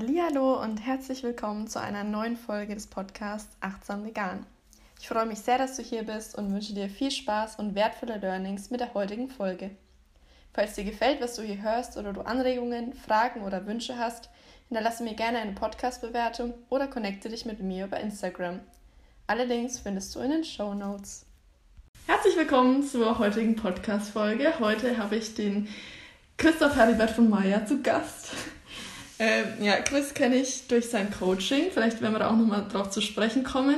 Hallo und herzlich willkommen zu einer neuen Folge des Podcasts Achtsam Vegan. Ich freue mich sehr, dass du hier bist und wünsche dir viel Spaß und wertvolle Learnings mit der heutigen Folge. Falls dir gefällt, was du hier hörst oder du Anregungen, Fragen oder Wünsche hast, hinterlasse mir gerne eine Podcast-Bewertung oder connecte dich mit mir über Instagram. Alle Links findest du in den Show Notes. Herzlich willkommen zur heutigen Podcast-Folge. Heute habe ich den Christoph Heribert von Maya zu Gast. Ähm, ja, Chris kenne ich durch sein Coaching. Vielleicht werden wir da auch nochmal drauf zu sprechen kommen.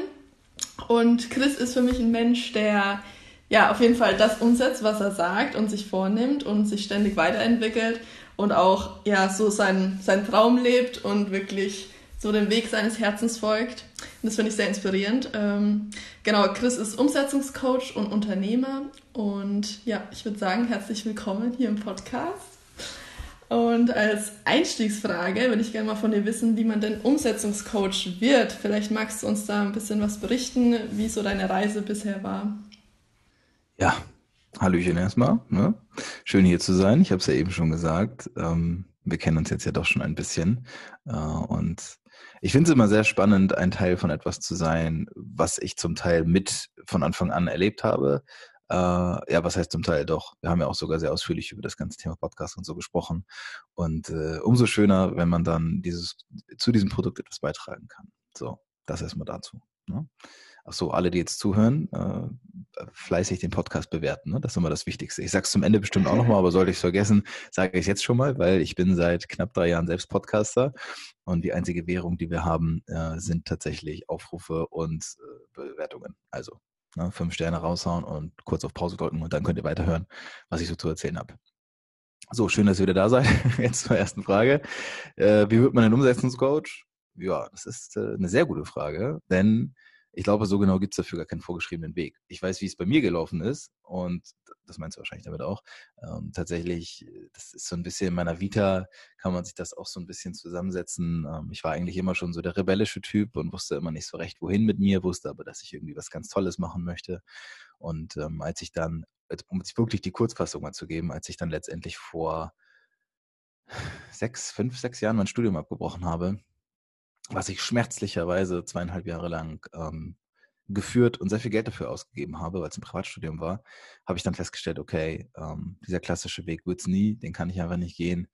Und Chris ist für mich ein Mensch, der ja auf jeden Fall das umsetzt, was er sagt und sich vornimmt und sich ständig weiterentwickelt und auch ja so seinen, seinen Traum lebt und wirklich so den Weg seines Herzens folgt. Und das finde ich sehr inspirierend. Ähm, genau, Chris ist Umsetzungscoach und Unternehmer. Und ja, ich würde sagen, herzlich willkommen hier im Podcast. Und als Einstiegsfrage würde ich gerne mal von dir wissen, wie man denn Umsetzungscoach wird. Vielleicht magst du uns da ein bisschen was berichten, wie so deine Reise bisher war. Ja, Hallöchen erstmal. Ne? Schön hier zu sein. Ich habe es ja eben schon gesagt. Ähm, wir kennen uns jetzt ja doch schon ein bisschen. Äh, und ich finde es immer sehr spannend, ein Teil von etwas zu sein, was ich zum Teil mit von Anfang an erlebt habe, äh, ja, was heißt zum Teil doch? Wir haben ja auch sogar sehr ausführlich über das ganze Thema Podcast und so gesprochen. Und äh, umso schöner, wenn man dann dieses, zu diesem Produkt etwas beitragen kann. So, das erstmal dazu. Ne? Ach so, alle, die jetzt zuhören, äh, fleißig den Podcast bewerten. Ne? Das ist immer das Wichtigste. Ich sage es zum Ende bestimmt auch nochmal, aber sollte ich es vergessen, sage ich es jetzt schon mal, weil ich bin seit knapp drei Jahren selbst Podcaster und die einzige Währung, die wir haben, äh, sind tatsächlich Aufrufe und äh, Bewertungen. Also Ne, fünf Sterne raushauen und kurz auf Pause drücken und dann könnt ihr weiterhören, was ich so zu erzählen habe. So, schön, dass ihr wieder da seid. Jetzt zur ersten Frage. Äh, wie wird man ein Umsetzungscoach? Ja, das ist äh, eine sehr gute Frage, denn ich glaube, so genau gibt es dafür gar keinen vorgeschriebenen Weg. Ich weiß, wie es bei mir gelaufen ist und das meinst du wahrscheinlich damit auch. Ähm, tatsächlich, das ist so ein bisschen in meiner Vita, kann man sich das auch so ein bisschen zusammensetzen. Ähm, ich war eigentlich immer schon so der rebellische Typ und wusste immer nicht so recht, wohin mit mir, wusste aber, dass ich irgendwie was ganz Tolles machen möchte. Und ähm, als ich dann, um sich wirklich die Kurzfassung mal zu geben, als ich dann letztendlich vor sechs, fünf, sechs Jahren mein Studium abgebrochen habe, was ich schmerzlicherweise zweieinhalb Jahre lang ähm, geführt und sehr viel Geld dafür ausgegeben habe, weil es ein Privatstudium war, habe ich dann festgestellt, okay, ähm, dieser klassische Weg wird es nie, den kann ich einfach nicht gehen.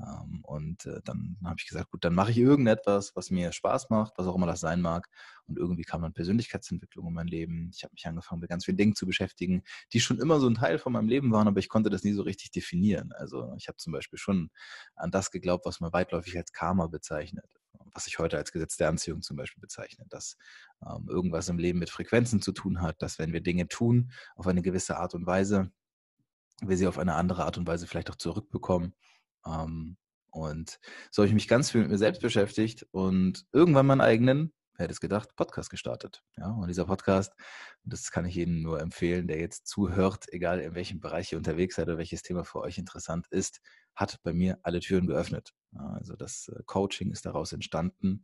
Ähm, und äh, dann habe ich gesagt, gut, dann mache ich irgendetwas, was mir Spaß macht, was auch immer das sein mag. Und irgendwie kam dann Persönlichkeitsentwicklung in mein Leben. Ich habe mich angefangen, mit ganz vielen Dingen zu beschäftigen, die schon immer so ein Teil von meinem Leben waren, aber ich konnte das nie so richtig definieren. Also ich habe zum Beispiel schon an das geglaubt, was man weitläufig als Karma bezeichnet was ich heute als Gesetz der Anziehung zum Beispiel bezeichne, dass ähm, irgendwas im Leben mit Frequenzen zu tun hat, dass wenn wir Dinge tun auf eine gewisse Art und Weise, wir sie auf eine andere Art und Weise vielleicht auch zurückbekommen. Ähm, und so habe ich mich ganz viel mit mir selbst beschäftigt und irgendwann meinen eigenen, wer hätte es gedacht, Podcast gestartet. Ja, und dieser Podcast, das kann ich Ihnen nur empfehlen, der jetzt zuhört, egal in welchem Bereich ihr unterwegs seid oder welches Thema für euch interessant ist, hat bei mir alle Türen geöffnet. Also das äh, Coaching ist daraus entstanden,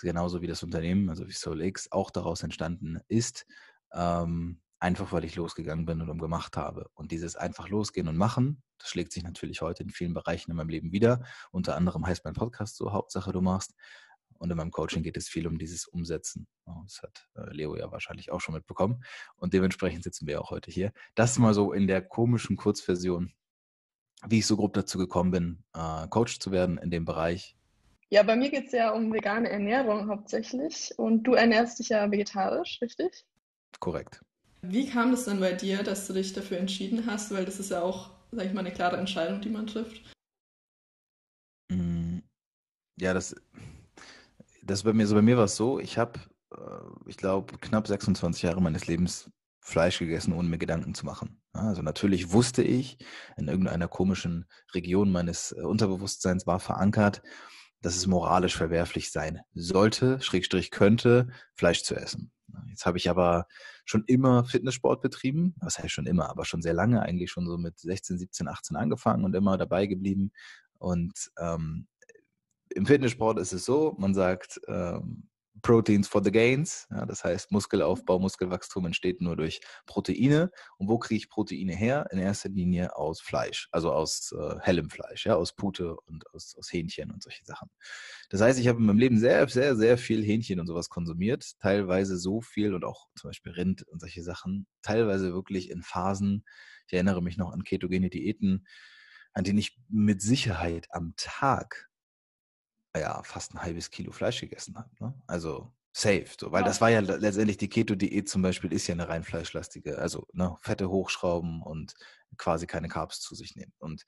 genauso wie das Unternehmen, also wie SoulX, auch daraus entstanden ist, ähm, einfach weil ich losgegangen bin und um gemacht habe. Und dieses einfach losgehen und machen, das schlägt sich natürlich heute in vielen Bereichen in meinem Leben wieder. Unter anderem heißt mein Podcast so, Hauptsache du machst. Und in meinem Coaching geht es viel um dieses Umsetzen. Das hat äh, Leo ja wahrscheinlich auch schon mitbekommen. Und dementsprechend sitzen wir auch heute hier. Das mal so in der komischen Kurzversion, wie ich so grob dazu gekommen bin, äh, Coach zu werden in dem Bereich. Ja, bei mir geht es ja um vegane Ernährung hauptsächlich. Und du ernährst dich ja vegetarisch, richtig? Korrekt. Wie kam das denn bei dir, dass du dich dafür entschieden hast? Weil das ist ja auch, sag ich mal, eine klare Entscheidung, die man trifft. Mm, ja, das, das bei mir, so bei mir war es so, ich habe, äh, ich glaube, knapp 26 Jahre meines Lebens Fleisch gegessen, ohne mir Gedanken zu machen. Also natürlich wusste ich, in irgendeiner komischen Region meines äh, Unterbewusstseins war verankert, dass es moralisch verwerflich sein sollte, Schrägstrich könnte, Fleisch zu essen. Jetzt habe ich aber schon immer Fitnesssport betrieben, was heißt schon immer, aber schon sehr lange, eigentlich schon so mit 16, 17, 18 angefangen und immer dabei geblieben. Und ähm, im Fitnesssport ist es so, man sagt, ähm, Proteins for the gains. Ja, das heißt, Muskelaufbau, Muskelwachstum entsteht nur durch Proteine. Und wo kriege ich Proteine her? In erster Linie aus Fleisch, also aus äh, hellem Fleisch, ja, aus Pute und aus, aus Hähnchen und solche Sachen. Das heißt, ich habe in meinem Leben sehr, sehr, sehr viel Hähnchen und sowas konsumiert. Teilweise so viel und auch zum Beispiel Rind und solche Sachen. Teilweise wirklich in Phasen. Ich erinnere mich noch an ketogene Diäten, an denen ich mit Sicherheit am Tag ja, fast ein halbes Kilo Fleisch gegessen habe. Ne? Also safe, so, weil das war ja letztendlich die Keto-Diät zum Beispiel ist ja eine rein fleischlastige, also ne, Fette hochschrauben und quasi keine Carbs zu sich nehmen. Und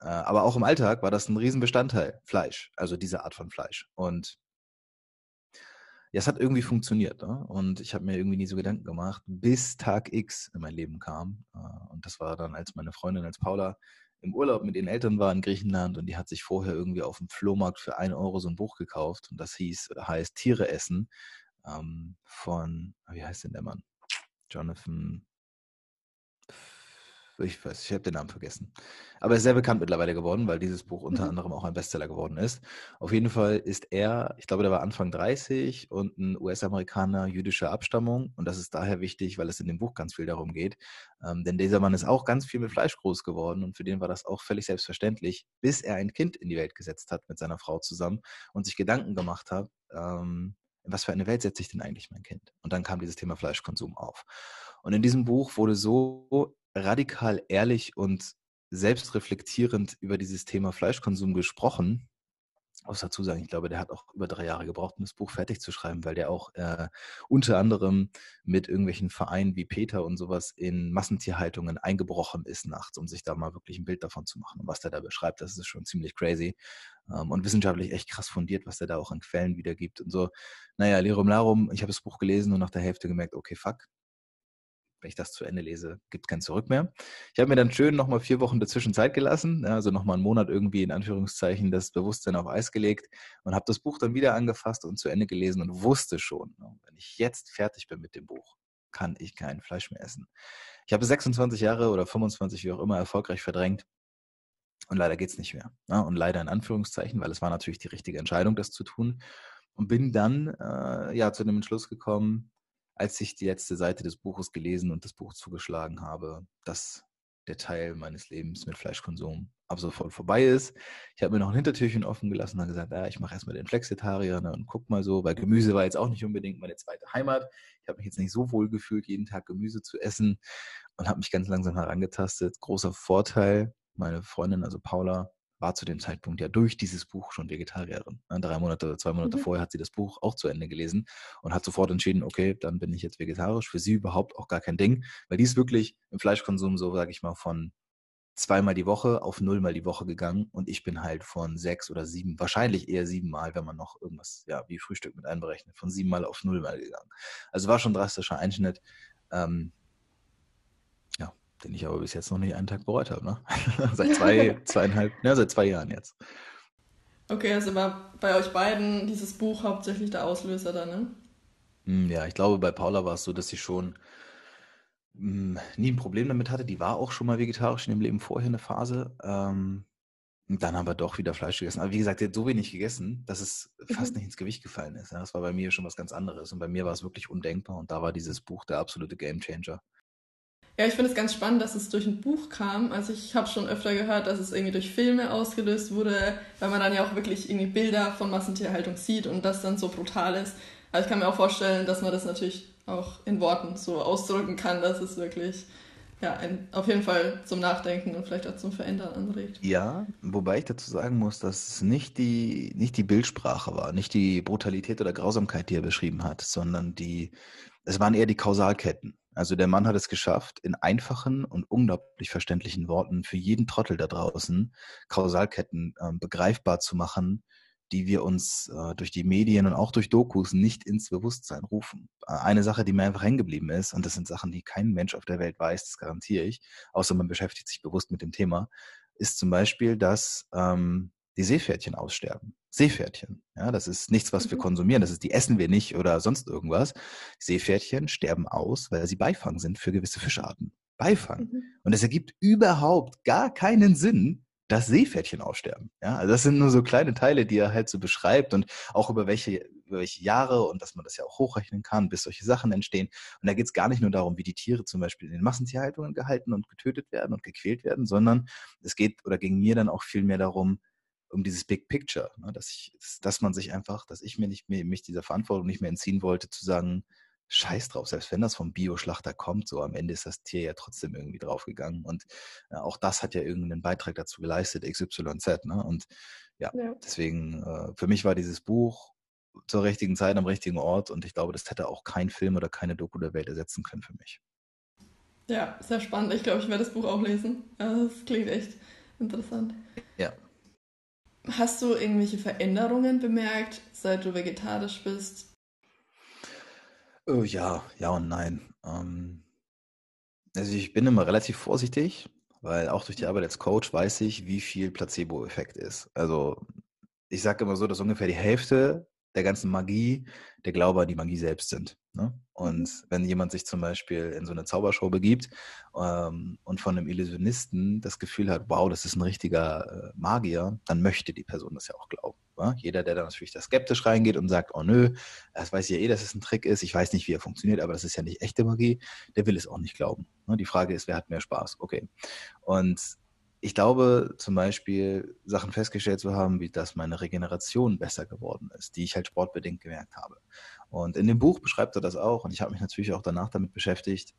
äh, aber auch im Alltag war das ein Riesenbestandteil, Fleisch, also diese Art von Fleisch. Und ja, es hat irgendwie funktioniert. Ne? Und ich habe mir irgendwie nie so Gedanken gemacht, bis Tag X in mein Leben kam. Äh, und das war dann, als meine Freundin, als Paula im Urlaub mit ihren Eltern war in Griechenland und die hat sich vorher irgendwie auf dem Flohmarkt für einen Euro so ein Buch gekauft und das hieß oder heißt Tiere essen ähm, von, wie heißt denn der Mann? Jonathan ich weiß, ich habe den Namen vergessen. Aber er ist sehr bekannt mittlerweile geworden, weil dieses Buch unter mhm. anderem auch ein Bestseller geworden ist. Auf jeden Fall ist er, ich glaube, der war Anfang 30 und ein US-Amerikaner jüdischer Abstammung. Und das ist daher wichtig, weil es in dem Buch ganz viel darum geht. Ähm, denn dieser Mann ist auch ganz viel mit Fleisch groß geworden und für den war das auch völlig selbstverständlich, bis er ein Kind in die Welt gesetzt hat mit seiner Frau zusammen und sich Gedanken gemacht hat, ähm, in was für eine Welt setze ich denn eigentlich mein Kind? Und dann kam dieses Thema Fleischkonsum auf. Und in diesem Buch wurde so radikal ehrlich und selbstreflektierend über dieses Thema Fleischkonsum gesprochen. Muss dazu sagen, ich glaube, der hat auch über drei Jahre gebraucht, um das Buch fertig zu schreiben, weil der auch äh, unter anderem mit irgendwelchen Vereinen wie Peter und sowas in Massentierhaltungen eingebrochen ist nachts, um sich da mal wirklich ein Bild davon zu machen. Und was der da beschreibt, das ist schon ziemlich crazy ähm, und wissenschaftlich echt krass fundiert, was der da auch an Quellen wiedergibt und so. Naja, Lirum Larum, ich habe das Buch gelesen und nach der Hälfte gemerkt, okay, fuck, wenn ich das zu Ende lese, gibt es kein Zurück mehr. Ich habe mir dann schön nochmal vier Wochen dazwischen Zeit gelassen, also nochmal einen Monat irgendwie in Anführungszeichen das Bewusstsein auf Eis gelegt und habe das Buch dann wieder angefasst und zu Ende gelesen und wusste schon, ne, wenn ich jetzt fertig bin mit dem Buch, kann ich kein Fleisch mehr essen. Ich habe 26 Jahre oder 25, wie auch immer, erfolgreich verdrängt. Und leider geht es nicht mehr. Ne? Und leider in Anführungszeichen, weil es war natürlich die richtige Entscheidung, das zu tun. Und bin dann äh, ja zu dem Entschluss gekommen, als ich die letzte Seite des Buches gelesen und das Buch zugeschlagen habe, dass der Teil meines Lebens mit Fleischkonsum ab sofort vorbei ist. Ich habe mir noch ein Hintertürchen offen gelassen und gesagt, ja, ich mache erstmal den Flexitarier ne, und guck mal so, weil Gemüse war jetzt auch nicht unbedingt meine zweite Heimat. Ich habe mich jetzt nicht so wohl gefühlt, jeden Tag Gemüse zu essen und habe mich ganz langsam herangetastet. Großer Vorteil, meine Freundin, also Paula, war zu dem Zeitpunkt ja durch dieses Buch schon Vegetarierin. Ne, drei Monate oder zwei Monate mhm. vorher hat sie das Buch auch zu Ende gelesen und hat sofort entschieden, okay, dann bin ich jetzt vegetarisch. Für sie überhaupt auch gar kein Ding, weil die ist wirklich im Fleischkonsum so, sage ich mal, von zweimal die Woche auf nullmal die Woche gegangen und ich bin halt von sechs oder sieben, wahrscheinlich eher siebenmal, wenn man noch irgendwas, ja, wie Frühstück mit einberechnet, von siebenmal auf nullmal gegangen. Also war schon ein drastischer Einschnitt. Ähm, den ich aber bis jetzt noch nicht einen Tag bereut habe. Ne? seit zwei, zweieinhalb, ja, seit zwei Jahren jetzt. Okay, also war bei euch beiden dieses Buch hauptsächlich der Auslöser dann, ne? Hm, ja, ich glaube, bei Paula war es so, dass sie schon mh, hm, nie ein Problem damit hatte. Die war auch schon mal vegetarisch in dem Leben vorher eine Phase. Ähm, und dann haben wir doch wieder Fleisch gegessen. Aber wie gesagt, sie hat so wenig gegessen, dass es fast mhm. nicht ins Gewicht gefallen ist. Ja, das war bei mir schon was ganz anderes. Und bei mir war es wirklich undenkbar. Und da war dieses Buch der absolute Gamechanger. Ja, ich finde es ganz spannend, dass es durch ein Buch kam. Also ich habe schon öfter gehört, dass es irgendwie durch Filme ausgelöst wurde, weil man dann ja auch wirklich irgendwie Bilder von Massentierhaltung sieht und das dann so brutal ist. Aber ich kann mir auch vorstellen, dass man das natürlich auch in Worten so ausdrücken kann, dass es wirklich ja, ein, auf jeden Fall zum Nachdenken und vielleicht auch zum Verändern anregt. Ja, wobei ich dazu sagen muss, dass es nicht die, nicht die Bildsprache war, nicht die Brutalität oder Grausamkeit, die er beschrieben hat, sondern die, es waren eher die Kausalketten. Also der Mann hat es geschafft, in einfachen und unglaublich verständlichen Worten für jeden Trottel da draußen Kausalketten äh, begreifbar zu machen, die wir uns äh, durch die Medien und auch durch Dokus nicht ins Bewusstsein rufen. Äh, eine Sache, die mir einfach hängen geblieben ist, und das sind Sachen, die kein Mensch auf der Welt weiß, das garantiere ich, außer man beschäftigt sich bewusst mit dem Thema, ist zum Beispiel, dass ähm, die Seepferdchen aussterben. Seepferdchen. Ja, das ist nichts, was mhm. wir konsumieren. Das ist, die essen wir nicht oder sonst irgendwas. Seepferdchen sterben aus, weil sie Beifang sind für gewisse Fischarten. Beifang. Mhm. Und es ergibt überhaupt gar keinen Sinn, dass Seepferdchen aussterben. Ja, also das sind nur so kleine Teile, die er halt so beschreibt und auch über welche über welche Jahre und dass man das ja auch hochrechnen kann, bis solche Sachen entstehen. Und da geht es gar nicht nur darum, wie die Tiere zum Beispiel in den Massentierhaltungen gehalten und getötet werden und gequält werden, sondern es geht oder ging mir dann auch viel mehr darum, um dieses Big Picture, ne, dass ich, dass man sich einfach, dass ich mir nicht mehr, mich dieser Verantwortung nicht mehr entziehen wollte, zu sagen, Scheiß drauf, selbst wenn das vom Bioschlachter kommt, so am Ende ist das Tier ja trotzdem irgendwie draufgegangen. Und ja, auch das hat ja irgendeinen Beitrag dazu geleistet, XYZ. Ne? Und ja, ja. deswegen, äh, für mich war dieses Buch zur richtigen Zeit am richtigen Ort und ich glaube, das hätte auch kein Film oder keine Doku der Welt ersetzen können für mich. Ja, sehr spannend. Ich glaube, ich werde das Buch auch lesen. Das klingt echt interessant. Hast du irgendwelche Veränderungen bemerkt, seit du vegetarisch bist? Oh, ja, ja und nein. Ähm, also ich bin immer relativ vorsichtig, weil auch durch die Arbeit als Coach weiß ich, wie viel Placebo-Effekt ist. Also ich sage immer so, dass ungefähr die Hälfte der ganzen Magie der Glaube an die Magie selbst sind. Ne? Und mhm. wenn jemand sich zum Beispiel in so eine Zaubershow begibt ähm, und von einem Illusionisten das Gefühl hat, wow, das ist ein richtiger äh, Magier, dann möchte die Person das ja auch glauben. Wa? Jeder, der dann natürlich da skeptisch reingeht und sagt, oh nö, das weiß ich ja eh, dass es ein Trick ist, ich weiß nicht, wie er funktioniert, aber das ist ja nicht echte Magie, der will es auch nicht glauben. Ne? Die Frage ist, wer hat mehr Spaß? Okay. Und ich glaube zum Beispiel Sachen festgestellt zu haben, wie dass meine Regeneration besser geworden ist, die ich halt sportbedingt gemerkt habe. Und in dem Buch beschreibt er das auch und ich habe mich natürlich auch danach damit beschäftigt,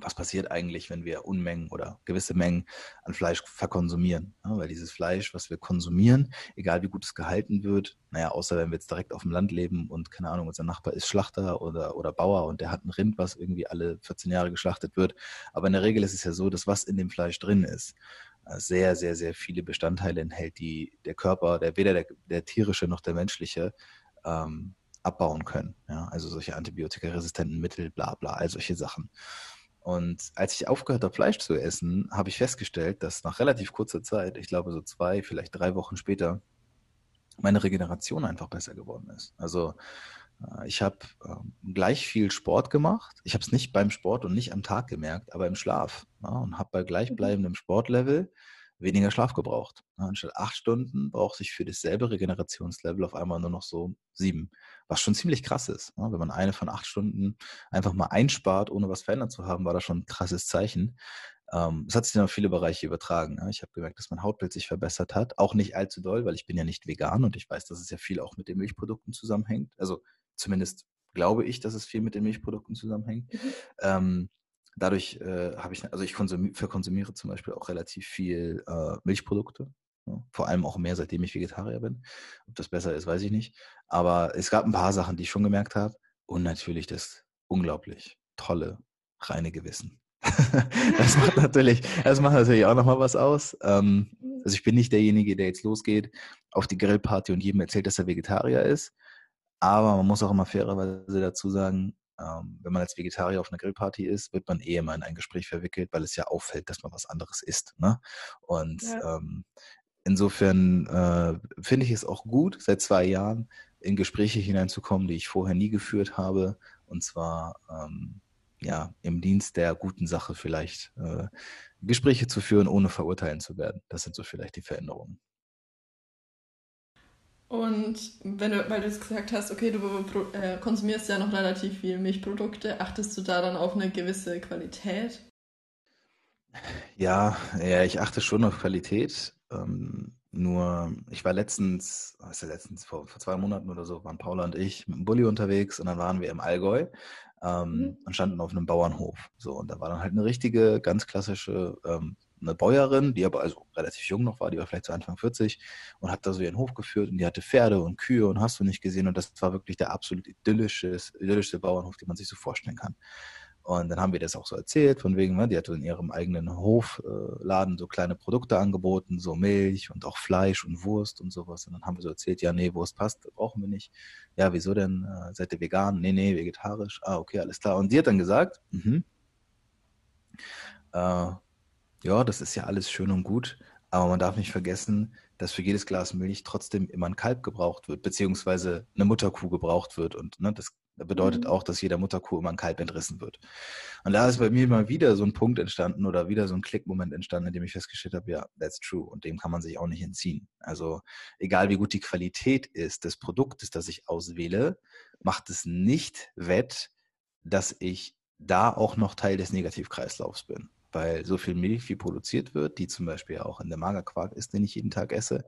was passiert eigentlich, wenn wir Unmengen oder gewisse Mengen an Fleisch verkonsumieren. Ja, weil dieses Fleisch, was wir konsumieren, egal wie gut es gehalten wird, naja, außer wenn wir jetzt direkt auf dem Land leben und keine Ahnung, unser Nachbar ist Schlachter oder, oder Bauer und der hat ein Rind, was irgendwie alle 14 Jahre geschlachtet wird. Aber in der Regel ist es ja so, dass was in dem Fleisch drin ist, äh, sehr, sehr, sehr viele Bestandteile enthält, die der Körper, der weder der, der tierische noch der menschliche, ähm, abbauen können. Ja, also solche antibiotikaresistenten Mittel, bla bla, all solche Sachen. Und als ich aufgehört habe, Fleisch zu essen, habe ich festgestellt, dass nach relativ kurzer Zeit, ich glaube so zwei, vielleicht drei Wochen später, meine Regeneration einfach besser geworden ist. Also äh, ich habe äh, gleich viel Sport gemacht. Ich habe es nicht beim Sport und nicht am Tag gemerkt, aber im Schlaf. Ja, und habe bei gleichbleibendem Sportlevel weniger Schlaf gebraucht. Anstatt acht Stunden braucht sich für dasselbe Regenerationslevel auf einmal nur noch so sieben, was schon ziemlich krass ist. Wenn man eine von acht Stunden einfach mal einspart, ohne was verändert zu haben, war das schon ein krasses Zeichen. Ähm, es hat sich dann auf viele Bereiche übertragen. Ich habe gemerkt, dass mein Hautbild sich verbessert hat. Auch nicht allzu doll, weil ich bin ja nicht vegan und ich weiß, dass es ja viel auch mit den Milchprodukten zusammenhängt. Also zumindest glaube ich, dass es viel mit den Milchprodukten zusammenhängt. Mhm. Ähm, Dadurch äh, habe ich, also ich konsumi verkonsumiere zum Beispiel auch relativ viel äh, Milchprodukte. Ja, vor allem auch mehr, seitdem ich Vegetarier bin. Ob das besser ist, weiß ich nicht. Aber es gab ein paar Sachen, die ich schon gemerkt habe. Und natürlich das unglaublich tolle, reine Gewissen. das macht natürlich, das macht natürlich auch nochmal was aus. Ähm, also ich bin nicht derjenige, der jetzt losgeht auf die Grillparty und jedem erzählt, dass er Vegetarier ist. Aber man muss auch immer fairerweise dazu sagen, ähm, wenn man als Vegetarier auf einer Grillparty ist, wird man eh immer in ein Gespräch verwickelt, weil es ja auffällt, dass man was anderes isst. Ne? Und ja. ähm, insofern äh, finde ich es auch gut, seit zwei Jahren in Gespräche hineinzukommen, die ich vorher nie geführt habe. Und zwar ähm, ja im Dienst der guten Sache vielleicht äh, Gespräche zu führen, ohne verurteilen zu werden. Das sind so vielleicht die Veränderungen. Und wenn du, weil du jetzt gesagt hast, okay, du äh, konsumierst ja noch relativ viel Milchprodukte, achtest du da dann auf eine gewisse Qualität? Ja, ja, ich achte schon auf Qualität. Ähm, nur, ich war letztens, was ja letztens, vor, vor zwei Monaten oder so, waren Paula und ich mit dem Bulli unterwegs und dann waren wir im Allgäu ähm, mhm. und standen auf einem Bauernhof. So, und da war dann halt eine richtige, ganz klassische ähm, eine Bäuerin, die aber also relativ jung noch war, die war vielleicht so Anfang 40 und hat da so ihren Hof geführt und die hatte Pferde und Kühe und hast du nicht gesehen und das war wirklich der absolut idyllische, Bauernhof, den man sich so vorstellen kann. Und dann haben wir das auch so erzählt, von wegen, ne, die hatte in ihrem eigenen Hofladen so kleine Produkte angeboten, so Milch und auch Fleisch und Wurst und sowas. Und dann haben wir so erzählt, ja, nee, Wurst passt, brauchen wir nicht. Ja, wieso denn? Äh, seid ihr vegan? Nee, nee, vegetarisch. Ah, okay, alles klar. Und sie hat dann gesagt, mhm, äh, ja, das ist ja alles schön und gut, Aber man darf nicht vergessen, dass für jedes Glas Milch trotzdem immer ein Kalb gebraucht wird, beziehungsweise eine Mutterkuh gebraucht wird. Und ne, das bedeutet mhm. auch, dass jeder Mutterkuh immer ein Kalb entrissen wird. Und da ist bei mir mal wieder so ein Punkt entstanden oder wieder so ein Klickmoment entstanden, in dem ich festgestellt habe, ja, that's true. Und dem kann man sich auch nicht entziehen. Also egal wie gut die Qualität ist des Produktes, das ich auswähle, macht es nicht wett, dass ich da auch noch Teil des Negativkreislaufs bin weil so viel Milch wie produziert wird, die zum Beispiel auch in der Magerquark ist, den ich jeden Tag esse,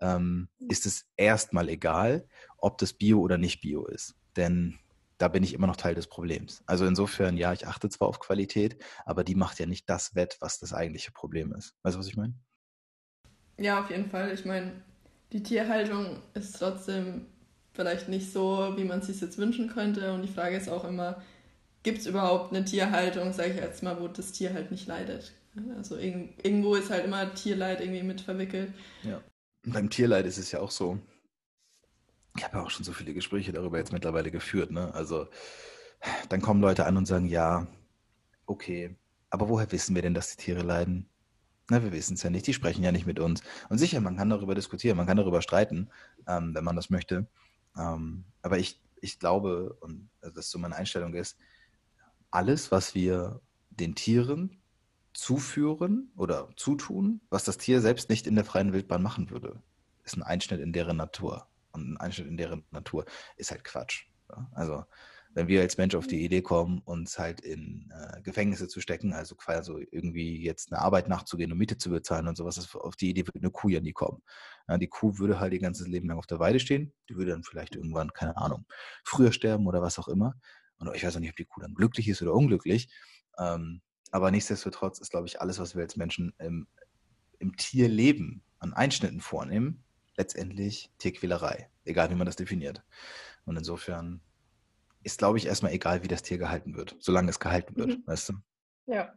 ähm, ist es erstmal egal, ob das Bio oder nicht Bio ist. Denn da bin ich immer noch Teil des Problems. Also insofern, ja, ich achte zwar auf Qualität, aber die macht ja nicht das wett, was das eigentliche Problem ist. Weißt du, was ich meine? Ja, auf jeden Fall. Ich meine, die Tierhaltung ist trotzdem vielleicht nicht so, wie man es sich jetzt wünschen könnte. Und die Frage ist auch immer, gibt es überhaupt eine Tierhaltung, sage ich jetzt mal, wo das Tier halt nicht leidet. Also irgendwo ist halt immer Tierleid irgendwie mit verwickelt. Ja. Und beim Tierleid ist es ja auch so. Ich habe ja auch schon so viele Gespräche darüber jetzt mittlerweile geführt. Ne? Also dann kommen Leute an und sagen, ja, okay, aber woher wissen wir denn, dass die Tiere leiden? Na, wir wissen es ja nicht. Die sprechen ja nicht mit uns. Und sicher, man kann darüber diskutieren, man kann darüber streiten, ähm, wenn man das möchte. Ähm, aber ich, ich glaube, und also das so meine Einstellung ist, alles, was wir den Tieren zuführen oder zutun, was das Tier selbst nicht in der freien Wildbahn machen würde, ist ein Einschnitt in deren Natur. Und ein Einschnitt in deren Natur ist halt Quatsch. Ja? Also wenn wir als Mensch auf die Idee kommen, uns halt in äh, Gefängnisse zu stecken, also quasi irgendwie jetzt eine Arbeit nachzugehen und Miete zu bezahlen und sowas, auf die Idee würde eine Kuh ja nie kommen. Ja, die Kuh würde halt ihr ganzes Leben lang auf der Weide stehen, die würde dann vielleicht irgendwann, keine Ahnung, früher sterben oder was auch immer. Und ich weiß auch nicht, ob die Kuh dann glücklich ist oder unglücklich. Ähm, aber nichtsdestotrotz ist, glaube ich, alles, was wir als Menschen im, im Tierleben an Einschnitten vornehmen, letztendlich Tierquälerei, egal wie man das definiert. Und insofern ist, glaube ich, erstmal egal, wie das Tier gehalten wird, solange es gehalten wird, mhm. weißt du? Ja.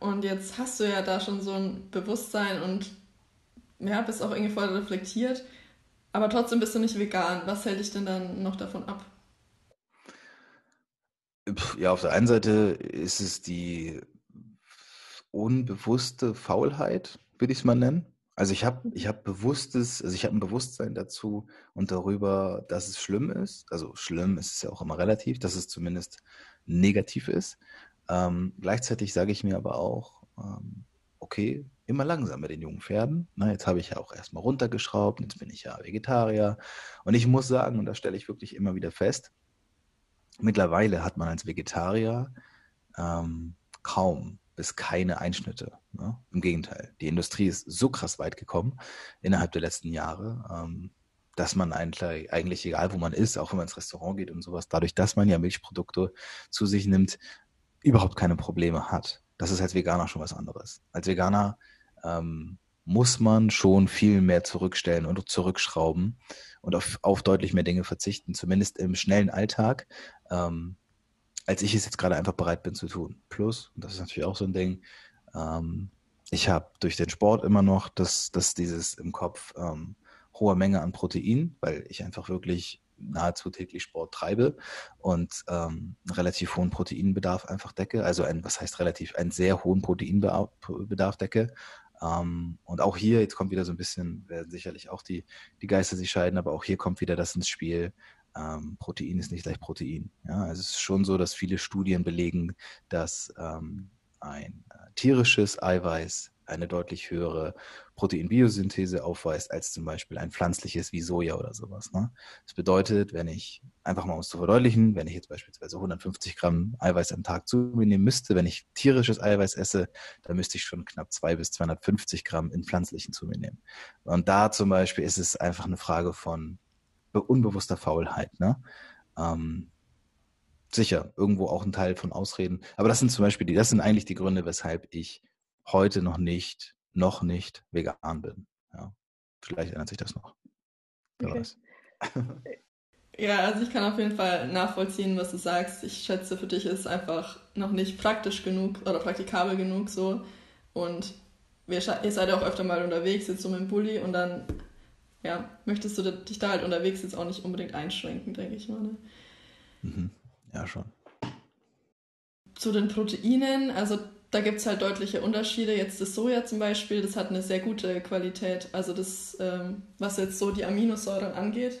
Und jetzt hast du ja da schon so ein Bewusstsein und ja, bist auch irgendwie voll reflektiert, aber trotzdem bist du nicht vegan. Was hält dich denn dann noch davon ab? Ja, auf der einen Seite ist es die unbewusste Faulheit, würde ich es mal nennen. Also ich habe ich hab bewusstes, also ich habe ein Bewusstsein dazu und darüber, dass es schlimm ist. Also schlimm ist es ja auch immer relativ, dass es zumindest negativ ist. Ähm, gleichzeitig sage ich mir aber auch, ähm, okay, immer langsam mit den jungen Pferden. Na, jetzt habe ich ja auch erstmal runtergeschraubt, jetzt bin ich ja Vegetarier. Und ich muss sagen, und das stelle ich wirklich immer wieder fest, Mittlerweile hat man als Vegetarier ähm, kaum bis keine Einschnitte. Ne? Im Gegenteil, die Industrie ist so krass weit gekommen innerhalb der letzten Jahre, ähm, dass man eigentlich, eigentlich, egal wo man ist, auch wenn man ins Restaurant geht und sowas, dadurch, dass man ja Milchprodukte zu sich nimmt, überhaupt keine Probleme hat. Das ist als Veganer schon was anderes. Als Veganer ähm, muss man schon viel mehr zurückstellen und zurückschrauben und auf, auf deutlich mehr Dinge verzichten, zumindest im schnellen Alltag, ähm, als ich es jetzt gerade einfach bereit bin zu tun. Plus, und das ist natürlich auch so ein Ding, ähm, ich habe durch den Sport immer noch das, das dieses im Kopf ähm, hohe Menge an Protein, weil ich einfach wirklich nahezu täglich Sport treibe und ähm, einen relativ hohen Proteinbedarf einfach decke. Also ein, was heißt relativ, einen sehr hohen Proteinbedarf decke. Ähm, und auch hier, jetzt kommt wieder so ein bisschen, werden sicherlich auch die, die Geister sich scheiden, aber auch hier kommt wieder das ins Spiel. Ähm, Protein ist nicht gleich Protein. Ja, also es ist schon so, dass viele Studien belegen, dass ähm, ein äh, tierisches Eiweiß eine deutlich höhere Proteinbiosynthese aufweist als zum Beispiel ein pflanzliches wie Soja oder sowas. Ne? Das bedeutet, wenn ich, einfach mal um es zu verdeutlichen, wenn ich jetzt beispielsweise 150 Gramm Eiweiß am Tag zu mir nehmen müsste, wenn ich tierisches Eiweiß esse, dann müsste ich schon knapp 2 bis 250 Gramm in pflanzlichen zu mir nehmen. Und da zum Beispiel ist es einfach eine Frage von unbewusster Faulheit. Ne? Ähm, sicher, irgendwo auch ein Teil von Ausreden. Aber das sind zum Beispiel die, das sind eigentlich die Gründe, weshalb ich heute noch nicht, noch nicht vegan bin. Ja. Vielleicht ändert sich das noch. Wer okay. weiß. Ja, also ich kann auf jeden Fall nachvollziehen, was du sagst. Ich schätze, für dich ist es einfach noch nicht praktisch genug oder praktikabel genug so. Und wir, ihr seid ja auch öfter mal unterwegs, jetzt so mit dem Bulli und dann ja, möchtest du dich da halt unterwegs jetzt auch nicht unbedingt einschränken, denke ich mal. Ne? Mhm. Ja, schon. Zu den Proteinen, also da gibt es halt deutliche Unterschiede. Jetzt das Soja zum Beispiel, das hat eine sehr gute Qualität. Also das, ähm, was jetzt so die Aminosäuren angeht.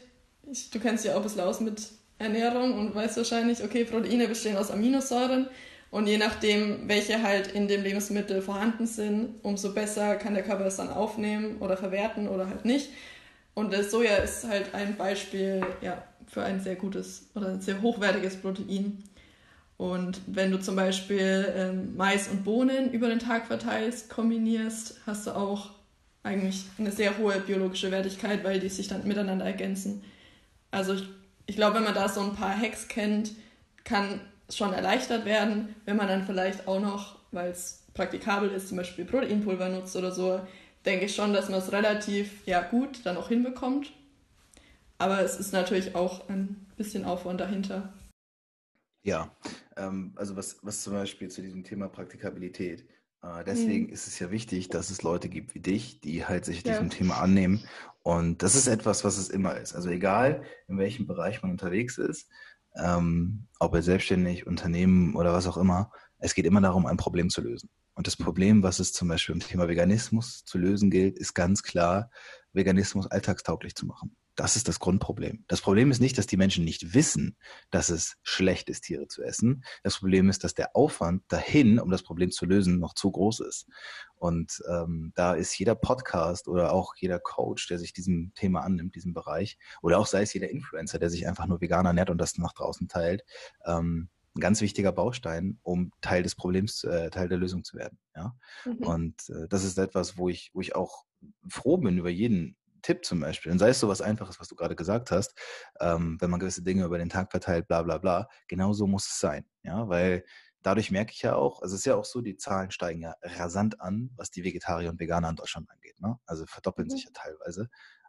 Ich, du kennst ja auch ein bisschen aus mit Ernährung und weißt wahrscheinlich, okay, Proteine bestehen aus Aminosäuren. Und je nachdem, welche halt in dem Lebensmittel vorhanden sind, umso besser kann der Körper es dann aufnehmen oder verwerten oder halt nicht. Und das Soja ist halt ein Beispiel ja, für ein sehr gutes oder ein sehr hochwertiges Protein. Und wenn du zum Beispiel ähm, Mais und Bohnen über den Tag verteilst, kombinierst, hast du auch eigentlich eine sehr hohe biologische Wertigkeit, weil die sich dann miteinander ergänzen. Also ich, ich glaube, wenn man da so ein paar Hacks kennt, kann schon erleichtert werden, wenn man dann vielleicht auch noch, weil es praktikabel ist, zum Beispiel Proteinpulver nutzt oder so, denke ich schon, dass man es relativ ja, gut dann auch hinbekommt. Aber es ist natürlich auch ein bisschen Aufwand dahinter. Ja, ähm, also was, was zum Beispiel zu diesem Thema Praktikabilität. Äh, deswegen mhm. ist es ja wichtig, dass es Leute gibt wie dich, die halt sich ja. diesem Thema annehmen. Und das ist etwas, was es immer ist. Also egal, in welchem Bereich man unterwegs ist, ähm, ob er selbstständig, Unternehmen oder was auch immer, es geht immer darum, ein Problem zu lösen. Und das Problem, was es zum Beispiel im Thema Veganismus zu lösen gilt, ist ganz klar, Veganismus alltagstauglich zu machen. Das ist das Grundproblem. Das Problem ist nicht, dass die Menschen nicht wissen, dass es schlecht ist, Tiere zu essen. Das Problem ist, dass der Aufwand dahin, um das Problem zu lösen, noch zu groß ist. Und ähm, da ist jeder Podcast oder auch jeder Coach, der sich diesem Thema annimmt, diesem Bereich, oder auch sei es jeder Influencer, der sich einfach nur vegan ernährt und das nach draußen teilt, ähm, ein ganz wichtiger Baustein, um Teil des Problems, äh, Teil der Lösung zu werden. Ja? Mhm. Und äh, das ist etwas, wo ich, wo ich auch froh bin über jeden Tipp zum Beispiel, und sei es so was Einfaches, was du gerade gesagt hast, ähm, wenn man gewisse Dinge über den Tag verteilt, bla bla bla, genau so muss es sein. Ja, weil dadurch merke ich ja auch, also es ist ja auch so, die Zahlen steigen ja rasant an, was die Vegetarier und Veganer in Deutschland angeht. Ne? Also verdoppeln mhm. sich ja teilweise.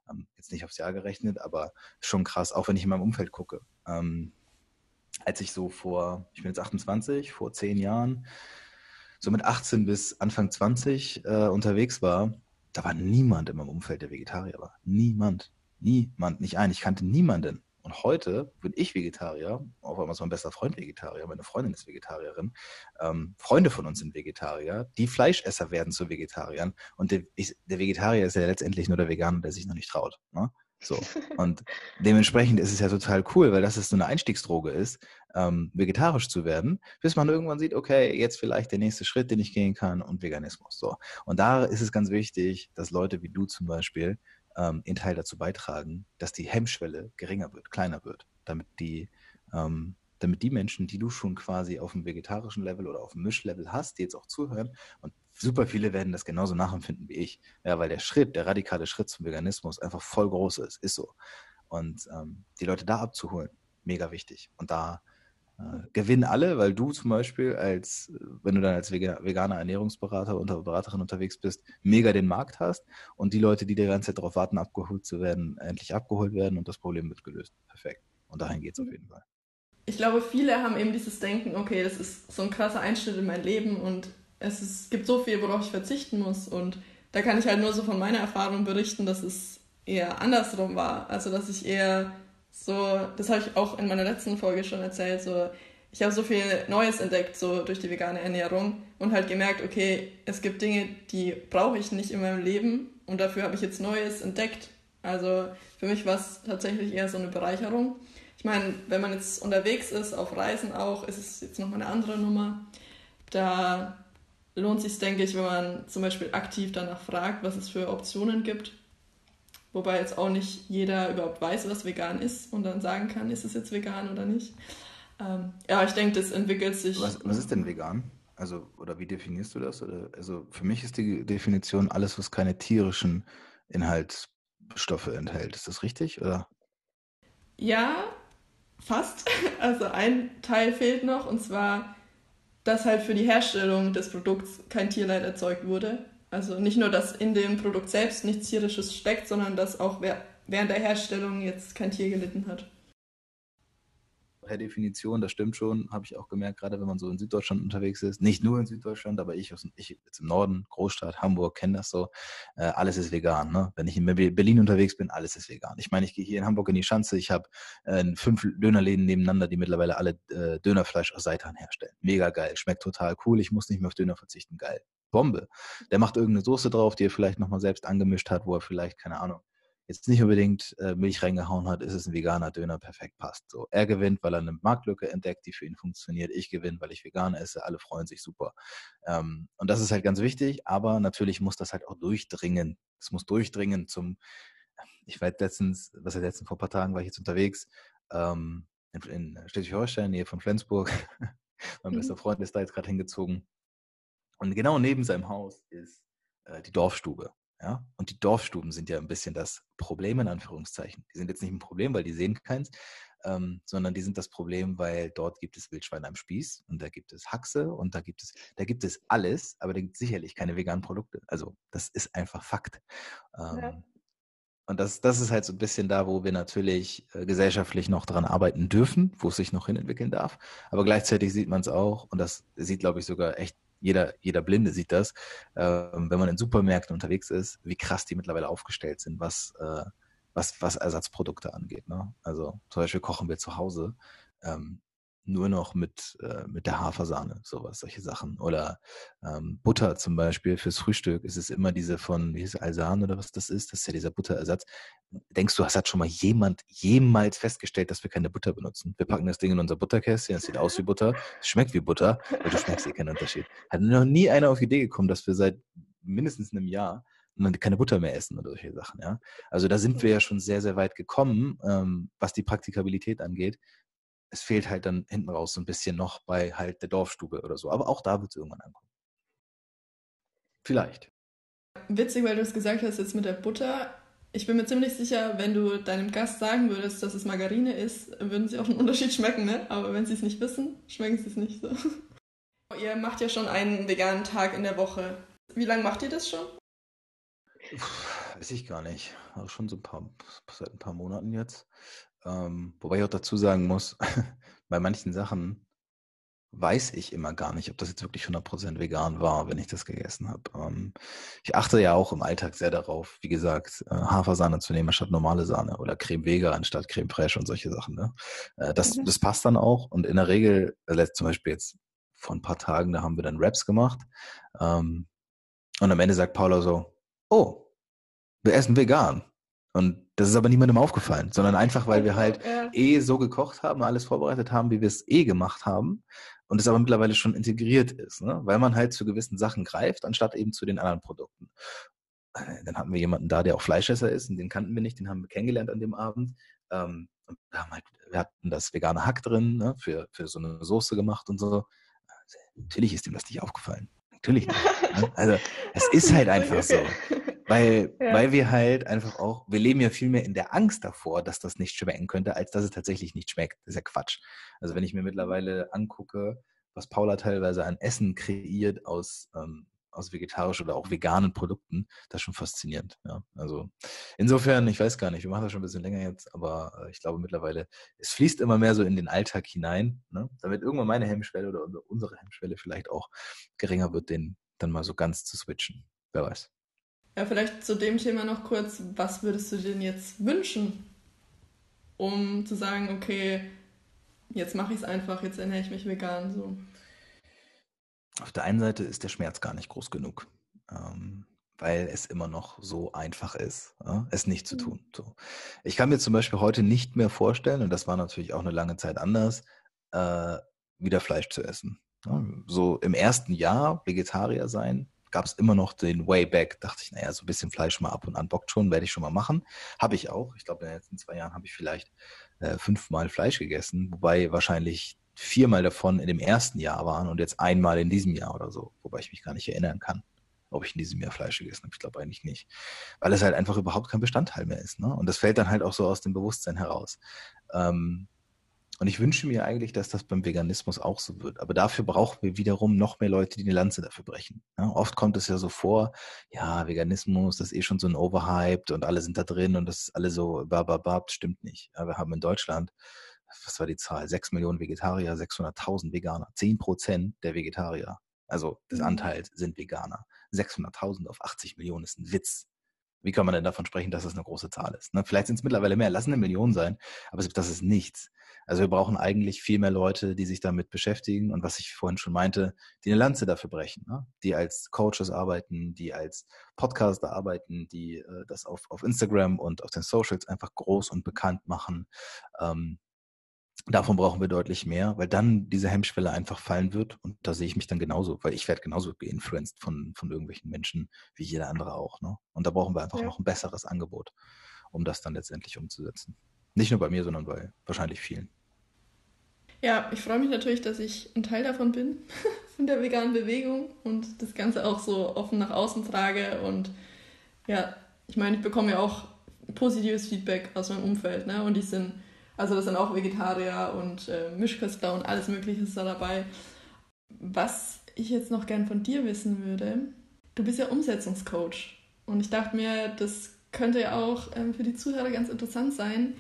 Ähm, jetzt nicht aufs Jahr gerechnet, aber schon krass, auch wenn ich in meinem Umfeld gucke. Ähm, als ich so vor, ich bin jetzt 28, vor zehn Jahren, so mit 18 bis Anfang 20 äh, unterwegs war, da war niemand in meinem Umfeld, der Vegetarier war. Niemand. Niemand. Nicht ein. Ich kannte niemanden. Und heute bin ich Vegetarier, auf einmal ist mein bester Freund Vegetarier, meine Freundin ist Vegetarierin, ähm, Freunde von uns sind Vegetarier, die Fleischesser werden zu Vegetariern und der, ich, der Vegetarier ist ja letztendlich nur der Veganer, der sich noch nicht traut. Ne? So. Und dementsprechend ist es ja total cool, weil das ist so eine Einstiegsdroge ist, ähm, vegetarisch zu werden, bis man irgendwann sieht, okay, jetzt vielleicht der nächste Schritt, den ich gehen kann und Veganismus. So. Und da ist es ganz wichtig, dass Leute wie du zum Beispiel ähm, in Teil dazu beitragen, dass die Hemmschwelle geringer wird, kleiner wird, damit die ähm, damit die Menschen, die du schon quasi auf dem vegetarischen Level oder auf dem Mischlevel hast, die jetzt auch zuhören und super viele werden das genauso nachempfinden wie ich. Ja, weil der Schritt, der radikale Schritt zum Veganismus einfach voll groß ist, ist so. Und ähm, die Leute da abzuholen, mega wichtig. Und da äh, gewinnen alle, weil du zum Beispiel als, wenn du dann als veganer Ernährungsberater oder Beraterin unterwegs bist, mega den Markt hast und die Leute, die die ganze Zeit darauf warten, abgeholt zu werden, endlich abgeholt werden und das Problem wird gelöst. Perfekt. Und dahin geht es auf jeden Fall. Ich glaube, viele haben eben dieses Denken, okay, das ist so ein krasser Einschnitt in mein Leben und es ist, gibt so viel, worauf ich verzichten muss. Und da kann ich halt nur so von meiner Erfahrung berichten, dass es eher andersrum war. Also, dass ich eher so, das habe ich auch in meiner letzten Folge schon erzählt, so, ich habe so viel Neues entdeckt, so durch die vegane Ernährung und halt gemerkt, okay, es gibt Dinge, die brauche ich nicht in meinem Leben und dafür habe ich jetzt Neues entdeckt. Also für mich war es tatsächlich eher so eine Bereicherung. Ich meine, wenn man jetzt unterwegs ist, auf Reisen auch, ist es jetzt nochmal eine andere Nummer. Da lohnt sich, denke ich, wenn man zum Beispiel aktiv danach fragt, was es für Optionen gibt. Wobei jetzt auch nicht jeder überhaupt weiß, was vegan ist und dann sagen kann, ist es jetzt vegan oder nicht. Ähm, ja, ich denke, das entwickelt sich. Was, was ist denn vegan? Also, oder wie definierst du das? Also, für mich ist die Definition alles, was keine tierischen Inhaltsstoffe enthält. Ist das richtig? Oder? Ja, fast. Also, ein Teil fehlt noch und zwar dass halt für die Herstellung des Produkts kein Tierleid erzeugt wurde. Also nicht nur, dass in dem Produkt selbst nichts Tierisches steckt, sondern dass auch während der Herstellung jetzt kein Tier gelitten hat. Per Definition, das stimmt schon, habe ich auch gemerkt, gerade wenn man so in Süddeutschland unterwegs ist. Nicht nur in Süddeutschland, aber ich, ich jetzt im Norden, Großstadt, Hamburg, kenne das so. Äh, alles ist vegan. Ne? Wenn ich in Berlin unterwegs bin, alles ist vegan. Ich meine, ich gehe hier in Hamburg in die Schanze, ich habe äh, fünf Dönerläden nebeneinander, die mittlerweile alle äh, Dönerfleisch aus Seitan herstellen. Mega geil, schmeckt total cool, ich muss nicht mehr auf Döner verzichten, geil. Bombe. Der macht irgendeine Soße drauf, die er vielleicht nochmal selbst angemischt hat, wo er vielleicht, keine Ahnung, jetzt nicht unbedingt äh, Milch reingehauen hat, ist es ein veganer Döner, perfekt passt. So, er gewinnt, weil er eine Marktlücke entdeckt, die für ihn funktioniert. Ich gewinne, weil ich vegan esse. Alle freuen sich super. Ähm, und das ist halt ganz wichtig, aber natürlich muss das halt auch durchdringen. Es muss durchdringen zum, ich war letztens, was ja letztens vor ein paar Tagen war ich jetzt unterwegs, ähm, in, in Schleswig-Holstein, Nähe von Flensburg. mein bester mhm. Freund ist da jetzt gerade hingezogen. Und genau neben seinem Haus ist äh, die Dorfstube. Ja? Und die Dorfstuben sind ja ein bisschen das Problem in Anführungszeichen. Die sind jetzt nicht ein Problem, weil die sehen keins, ähm, sondern die sind das Problem, weil dort gibt es Wildschwein am Spieß und da gibt es Haxe und da gibt es, da gibt es alles, aber da gibt es sicherlich keine veganen Produkte. Also das ist einfach Fakt. Ähm, ja. Und das, das ist halt so ein bisschen da, wo wir natürlich äh, gesellschaftlich noch dran arbeiten dürfen, wo es sich noch hinentwickeln darf. Aber gleichzeitig sieht man es auch, und das sieht, glaube ich, sogar echt jeder, jeder Blinde sieht das, ähm, wenn man in Supermärkten unterwegs ist, wie krass die mittlerweile aufgestellt sind, was, äh, was, was Ersatzprodukte angeht. Ne? Also zum Beispiel kochen wir zu Hause. Ähm, nur noch mit, äh, mit der Hafersahne, sowas, solche Sachen. Oder ähm, Butter zum Beispiel fürs Frühstück ist es immer diese von, wie hieß es, Alsan oder was das ist, das ist ja dieser Butterersatz. Denkst du, es hat schon mal jemand jemals festgestellt, dass wir keine Butter benutzen? Wir packen das Ding in unser Butterkästchen, es sieht aus wie Butter, es schmeckt wie Butter, aber du schmeckst hier keinen Unterschied. Hat noch nie einer auf die Idee gekommen, dass wir seit mindestens einem Jahr keine Butter mehr essen oder solche Sachen, ja. Also da sind wir ja schon sehr, sehr weit gekommen, ähm, was die Praktikabilität angeht es fehlt halt dann hinten raus so ein bisschen noch bei halt der Dorfstube oder so. Aber auch da wird es irgendwann ankommen. Vielleicht. Witzig, weil du es gesagt hast jetzt mit der Butter. Ich bin mir ziemlich sicher, wenn du deinem Gast sagen würdest, dass es Margarine ist, würden sie auch einen Unterschied schmecken, ne? Aber wenn sie es nicht wissen, schmecken sie es nicht so. Ihr macht ja schon einen veganen Tag in der Woche. Wie lange macht ihr das schon? Weiß ich gar nicht. Also schon so ein paar, seit ein paar Monaten jetzt. Ähm, wobei ich auch dazu sagen muss, bei manchen Sachen weiß ich immer gar nicht, ob das jetzt wirklich 100% vegan war, wenn ich das gegessen habe. Ähm, ich achte ja auch im Alltag sehr darauf, wie gesagt, äh, Hafersahne zu nehmen anstatt normale Sahne oder Creme Vega anstatt Creme Fraiche und solche Sachen. Ne? Äh, das, mhm. das passt dann auch und in der Regel, äh, zum Beispiel jetzt vor ein paar Tagen, da haben wir dann Raps gemacht ähm, und am Ende sagt Paula so, oh, wir essen vegan. Und das ist aber niemandem aufgefallen, sondern einfach, weil wir halt ja. eh so gekocht haben, alles vorbereitet haben, wie wir es eh gemacht haben und es aber mittlerweile schon integriert ist, ne? weil man halt zu gewissen Sachen greift, anstatt eben zu den anderen Produkten. Äh, dann hatten wir jemanden da, der auch Fleischesser ist und den kannten wir nicht, den haben wir kennengelernt an dem Abend. Ähm, wir, halt, wir hatten das vegane Hack drin, ne? für, für so eine Soße gemacht und so. Natürlich ist ihm das nicht aufgefallen. Natürlich nicht. Ne? Also es ist halt einfach so. Weil, ja. weil wir halt einfach auch, wir leben ja viel mehr in der Angst davor, dass das nicht schmecken könnte, als dass es tatsächlich nicht schmeckt. Das ist ja Quatsch. Also wenn ich mir mittlerweile angucke, was Paula teilweise an Essen kreiert aus, ähm, aus vegetarischen oder auch veganen Produkten, das ist schon faszinierend. Ja. Also insofern, ich weiß gar nicht, wir machen das schon ein bisschen länger jetzt, aber äh, ich glaube mittlerweile, es fließt immer mehr so in den Alltag hinein, ne? damit irgendwann meine Hemmschwelle oder unsere Hemmschwelle vielleicht auch geringer wird, den dann mal so ganz zu switchen. Wer weiß. Ja, vielleicht zu dem Thema noch kurz, was würdest du denn jetzt wünschen, um zu sagen, okay, jetzt mache ich es einfach, jetzt ernähre ich mich vegan so? Auf der einen Seite ist der Schmerz gar nicht groß genug, ähm, weil es immer noch so einfach ist, ja, es nicht zu mhm. tun. So. Ich kann mir zum Beispiel heute nicht mehr vorstellen, und das war natürlich auch eine lange Zeit anders, äh, wieder Fleisch zu essen. Ja, so im ersten Jahr Vegetarier sein, gab es immer noch den Wayback. Dachte ich, naja, so ein bisschen Fleisch mal ab und an bockt schon, werde ich schon mal machen. Habe ich auch. Ich glaube, in den letzten zwei Jahren habe ich vielleicht äh, fünfmal Fleisch gegessen, wobei wahrscheinlich viermal davon in dem ersten Jahr waren und jetzt einmal in diesem Jahr oder so, wobei ich mich gar nicht erinnern kann, ob ich in diesem Jahr Fleisch gegessen habe. Ich glaube eigentlich nicht, weil es halt einfach überhaupt kein Bestandteil mehr ist. Ne? Und das fällt dann halt auch so aus dem Bewusstsein heraus. Ähm, und ich wünsche mir eigentlich, dass das beim Veganismus auch so wird. Aber dafür brauchen wir wiederum noch mehr Leute, die eine Lanze dafür brechen. Ja, oft kommt es ja so vor, ja, Veganismus, das ist eh schon so ein Overhyped und alle sind da drin und das ist alles so bababab, stimmt nicht. Ja, wir haben in Deutschland was war die Zahl? 6 Millionen Vegetarier, 600.000 Veganer. 10 Prozent der Vegetarier, also des mhm. Anteils, sind Veganer. 600.000 auf 80 Millionen ist ein Witz. Wie kann man denn davon sprechen, dass das eine große Zahl ist? Ne? Vielleicht sind es mittlerweile mehr, lassen eine Million sein, aber das ist nichts. Also wir brauchen eigentlich viel mehr Leute, die sich damit beschäftigen und was ich vorhin schon meinte, die eine Lanze dafür brechen, ne? die als Coaches arbeiten, die als Podcaster arbeiten, die äh, das auf, auf Instagram und auf den Socials einfach groß und bekannt machen. Ähm, Davon brauchen wir deutlich mehr, weil dann diese Hemmschwelle einfach fallen wird. Und da sehe ich mich dann genauso, weil ich werde genauso geinfluenced von, von irgendwelchen Menschen wie jeder andere auch. Ne? Und da brauchen wir einfach ja. noch ein besseres Angebot, um das dann letztendlich umzusetzen. Nicht nur bei mir, sondern bei wahrscheinlich vielen. Ja, ich freue mich natürlich, dass ich ein Teil davon bin, von der veganen Bewegung und das Ganze auch so offen nach außen trage. Und ja, ich meine, ich bekomme ja auch positives Feedback aus meinem Umfeld. Ne? Und die sind also das sind auch Vegetarier und äh, Mischköstler und alles Mögliche ist da dabei. Was ich jetzt noch gern von dir wissen würde, du bist ja Umsetzungscoach und ich dachte mir, das könnte ja auch ähm, für die Zuhörer ganz interessant sein.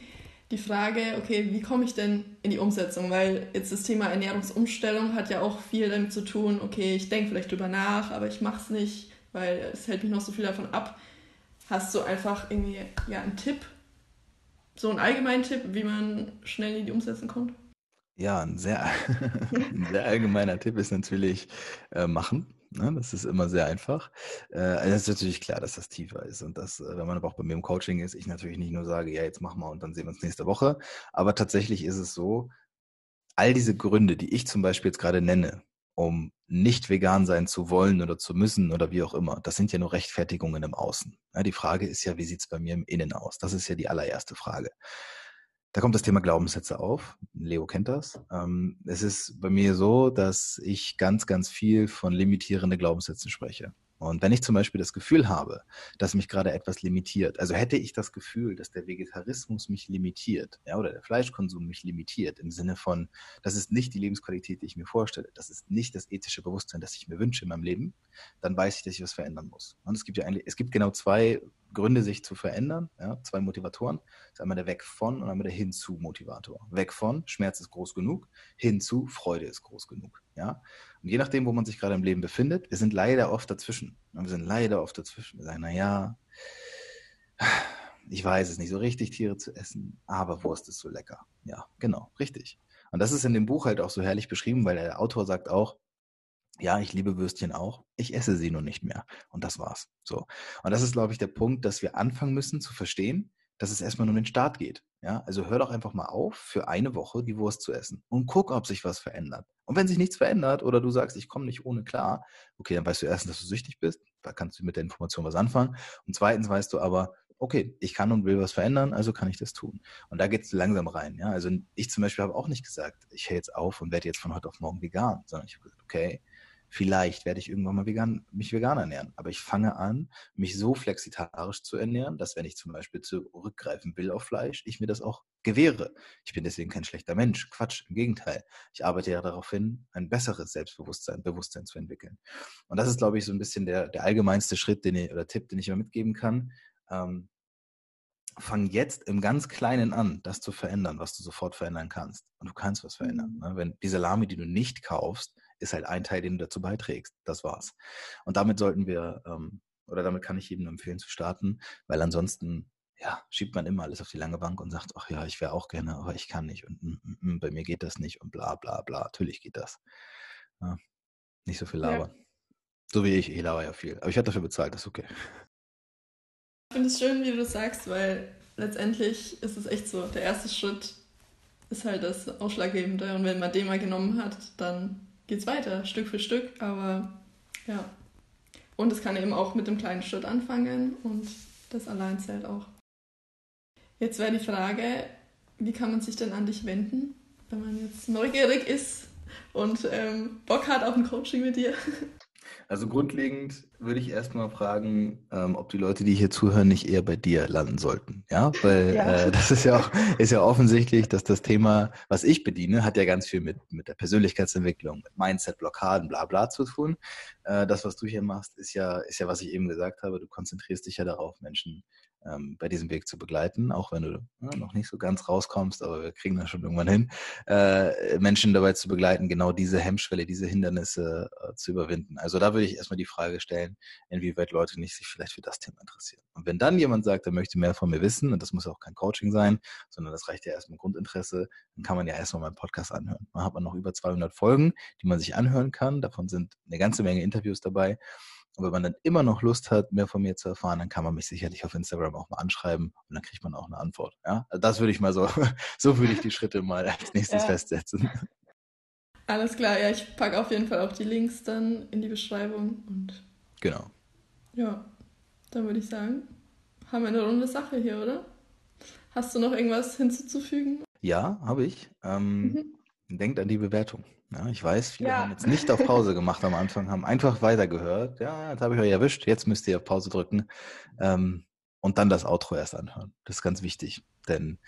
Die Frage, okay, wie komme ich denn in die Umsetzung? Weil jetzt das Thema Ernährungsumstellung hat ja auch viel damit zu tun, okay, ich denke vielleicht drüber nach, aber ich mache es nicht, weil es hält mich noch so viel davon ab. Hast du einfach irgendwie ja, einen Tipp, so ein allgemeiner Tipp, wie man schnell in die Umsetzung kommt? Ja, ein sehr, ein sehr allgemeiner Tipp ist natürlich äh, machen. Ne? Das ist immer sehr einfach. Äh, also es ist natürlich klar, dass das tiefer ist und dass, äh, wenn man aber auch bei mir im Coaching ist, ich natürlich nicht nur sage, ja, jetzt mach mal und dann sehen wir uns nächste Woche. Aber tatsächlich ist es so, all diese Gründe, die ich zum Beispiel jetzt gerade nenne, um nicht vegan sein zu wollen oder zu müssen oder wie auch immer. Das sind ja nur Rechtfertigungen im Außen. Ja, die Frage ist ja, wie sieht es bei mir im Innen aus? Das ist ja die allererste Frage. Da kommt das Thema Glaubenssätze auf. Leo kennt das. Ähm, es ist bei mir so, dass ich ganz, ganz viel von limitierenden Glaubenssätzen spreche. Und wenn ich zum Beispiel das Gefühl habe, dass mich gerade etwas limitiert, also hätte ich das Gefühl, dass der Vegetarismus mich limitiert, ja, oder der Fleischkonsum mich limitiert, im Sinne von, das ist nicht die Lebensqualität, die ich mir vorstelle, das ist nicht das ethische Bewusstsein, das ich mir wünsche in meinem Leben, dann weiß ich, dass ich was verändern muss. Und es gibt ja eigentlich, es gibt genau zwei Gründe, sich zu verändern, ja, zwei Motivatoren. Das ist einmal der Weg von und einmal der Hinzu Motivator. Weg von, Schmerz ist groß genug, hinzu, Freude ist groß genug. Ja? Und je nachdem, wo man sich gerade im Leben befindet, wir sind leider oft dazwischen. Wir sind leider oft dazwischen. Wir sagen, naja, ich weiß es nicht, so richtig Tiere zu essen, aber Wurst ist so lecker. Ja, genau, richtig. Und das ist in dem Buch halt auch so herrlich beschrieben, weil der Autor sagt auch, ja, ich liebe Würstchen auch, ich esse sie nur nicht mehr. Und das war's. So. Und das ist, glaube ich, der Punkt, dass wir anfangen müssen zu verstehen, dass es erstmal nur um den Start geht. Ja, also hör doch einfach mal auf, für eine Woche die Wurst zu essen und guck, ob sich was verändert. Und wenn sich nichts verändert oder du sagst, ich komme nicht ohne klar, okay, dann weißt du erstens, dass du süchtig bist, da kannst du mit der Information was anfangen. Und zweitens weißt du aber, okay, ich kann und will was verändern, also kann ich das tun. Und da geht es langsam rein. Ja? Also ich zum Beispiel habe auch nicht gesagt, ich höre jetzt auf und werde jetzt von heute auf morgen vegan, sondern ich habe gesagt, okay, Vielleicht werde ich irgendwann mal vegan, mich vegan ernähren. Aber ich fange an, mich so flexitarisch zu ernähren, dass wenn ich zum Beispiel zurückgreifen will auf Fleisch, ich mir das auch gewähre. Ich bin deswegen kein schlechter Mensch. Quatsch, im Gegenteil. Ich arbeite ja darauf hin, ein besseres Selbstbewusstsein, Bewusstsein zu entwickeln. Und das ist, glaube ich, so ein bisschen der, der allgemeinste Schritt, den ich, oder Tipp, den ich immer mitgeben kann. Ähm, fang jetzt im ganz Kleinen an, das zu verändern, was du sofort verändern kannst. Und du kannst was verändern. Mhm. Ne? Wenn die Salami, die du nicht kaufst, ist halt ein Teil, den du dazu beiträgst. Das war's. Und damit sollten wir, ähm, oder damit kann ich jedem empfehlen zu starten, weil ansonsten ja, schiebt man immer alles auf die lange Bank und sagt, ach ja, ich wäre auch gerne, aber ich kann nicht und mm, mm, mm, bei mir geht das nicht und bla bla bla. Natürlich geht das. Ja, nicht so viel labern. Ja. So wie ich, ich laber ja viel. Aber ich hatte dafür bezahlt, das ist okay. Ich finde es schön, wie du das sagst, weil letztendlich ist es echt so, der erste Schritt ist halt das Ausschlaggebende und wenn man den mal genommen hat, dann geht es weiter, Stück für Stück, aber ja. Und es kann eben auch mit dem kleinen Schritt anfangen und das allein zählt auch. Jetzt wäre die Frage, wie kann man sich denn an dich wenden, wenn man jetzt neugierig ist und ähm, Bock hat auf ein Coaching mit dir? Also grundlegend würde ich erstmal fragen, ähm, ob die Leute, die hier zuhören, nicht eher bei dir landen sollten. Ja, weil ja. Äh, das ist ja auch ist ja offensichtlich, dass das Thema, was ich bediene, hat ja ganz viel mit mit der Persönlichkeitsentwicklung, mit Mindset, Blockaden, bla bla zu tun. Äh, das, was du hier machst, ist ja ist ja, was ich eben gesagt habe. Du konzentrierst dich ja darauf, Menschen ähm, bei diesem Weg zu begleiten, auch wenn du ja, noch nicht so ganz rauskommst, aber wir kriegen das schon irgendwann hin, äh, Menschen dabei zu begleiten, genau diese Hemmschwelle, diese Hindernisse äh, zu überwinden. Also da würde ich erstmal die Frage stellen, inwieweit Leute nicht sich vielleicht für das Thema interessieren. Und wenn dann jemand sagt, er möchte mehr von mir wissen, und das muss auch kein Coaching sein, sondern das reicht ja erstmal Grundinteresse, dann kann man ja erstmal meinen Podcast anhören. Da hat man noch über 200 Folgen, die man sich anhören kann. Davon sind eine ganze Menge Interviews dabei. Und wenn man dann immer noch Lust hat, mehr von mir zu erfahren, dann kann man mich sicherlich auf Instagram auch mal anschreiben und dann kriegt man auch eine Antwort. Ja, also das würde ich mal so, so würde ich die Schritte mal als nächstes ja. festsetzen. Alles klar, ja, ich packe auf jeden Fall auch die Links dann in die Beschreibung und. Genau. Ja, dann würde ich sagen, haben wir eine runde Sache hier, oder? Hast du noch irgendwas hinzuzufügen? Ja, habe ich. Ähm, mhm. Denkt an die Bewertung. Ja, ich weiß, viele ja. haben jetzt nicht auf Pause gemacht am Anfang, haben einfach weitergehört. Ja, jetzt habe ich euch erwischt, jetzt müsst ihr auf Pause drücken ähm, und dann das Outro erst anhören. Das ist ganz wichtig, denn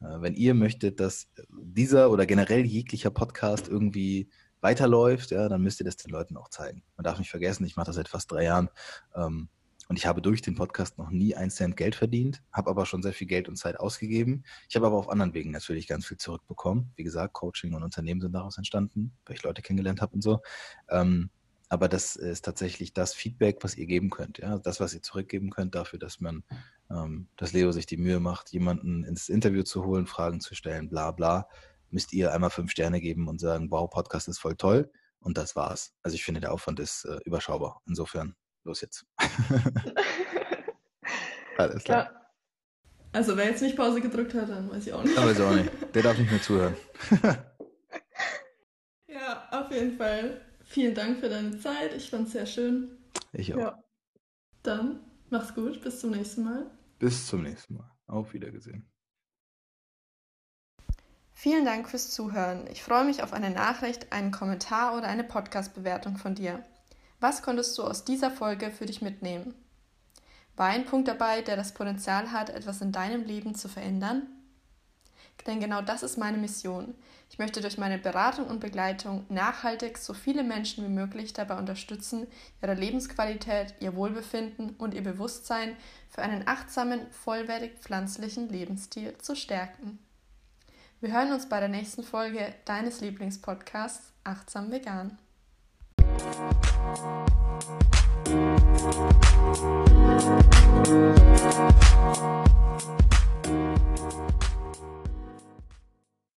äh, wenn ihr möchtet, dass dieser oder generell jeglicher Podcast irgendwie weiterläuft, ja, dann müsst ihr das den Leuten auch zeigen. Man darf nicht vergessen, ich mache das seit fast drei Jahren. Ähm, und ich habe durch den Podcast noch nie ein Cent Geld verdient, habe aber schon sehr viel Geld und Zeit ausgegeben. Ich habe aber auf anderen Wegen natürlich ganz viel zurückbekommen. Wie gesagt, Coaching und Unternehmen sind daraus entstanden, weil ich Leute kennengelernt habe und so. Ähm, aber das ist tatsächlich das Feedback, was ihr geben könnt. Ja? Das, was ihr zurückgeben könnt dafür, dass man, ähm, dass Leo sich die Mühe macht, jemanden ins Interview zu holen, Fragen zu stellen, bla bla, müsst ihr einmal fünf Sterne geben und sagen, wow, Podcast ist voll toll. Und das war's. Also ich finde, der Aufwand ist äh, überschaubar. Insofern los jetzt. Alles klar. Ja. Also wer jetzt nicht Pause gedrückt hat, dann weiß ich auch nicht. Ich auch nicht. Der darf nicht mehr zuhören. ja, auf jeden Fall. Vielen Dank für deine Zeit. Ich fand es sehr schön. Ich auch. Ja. Dann mach's gut. Bis zum nächsten Mal. Bis zum nächsten Mal. Auf Wiedergesehen. Vielen Dank fürs Zuhören. Ich freue mich auf eine Nachricht, einen Kommentar oder eine Podcast-Bewertung von dir. Was konntest du aus dieser Folge für dich mitnehmen? War ein Punkt dabei, der das Potenzial hat, etwas in deinem Leben zu verändern? Denn genau das ist meine Mission. Ich möchte durch meine Beratung und Begleitung nachhaltig so viele Menschen wie möglich dabei unterstützen, ihre Lebensqualität, ihr Wohlbefinden und ihr Bewusstsein für einen achtsamen, vollwertig pflanzlichen Lebensstil zu stärken. Wir hören uns bei der nächsten Folge deines Lieblingspodcasts Achtsam Vegan. Thank you.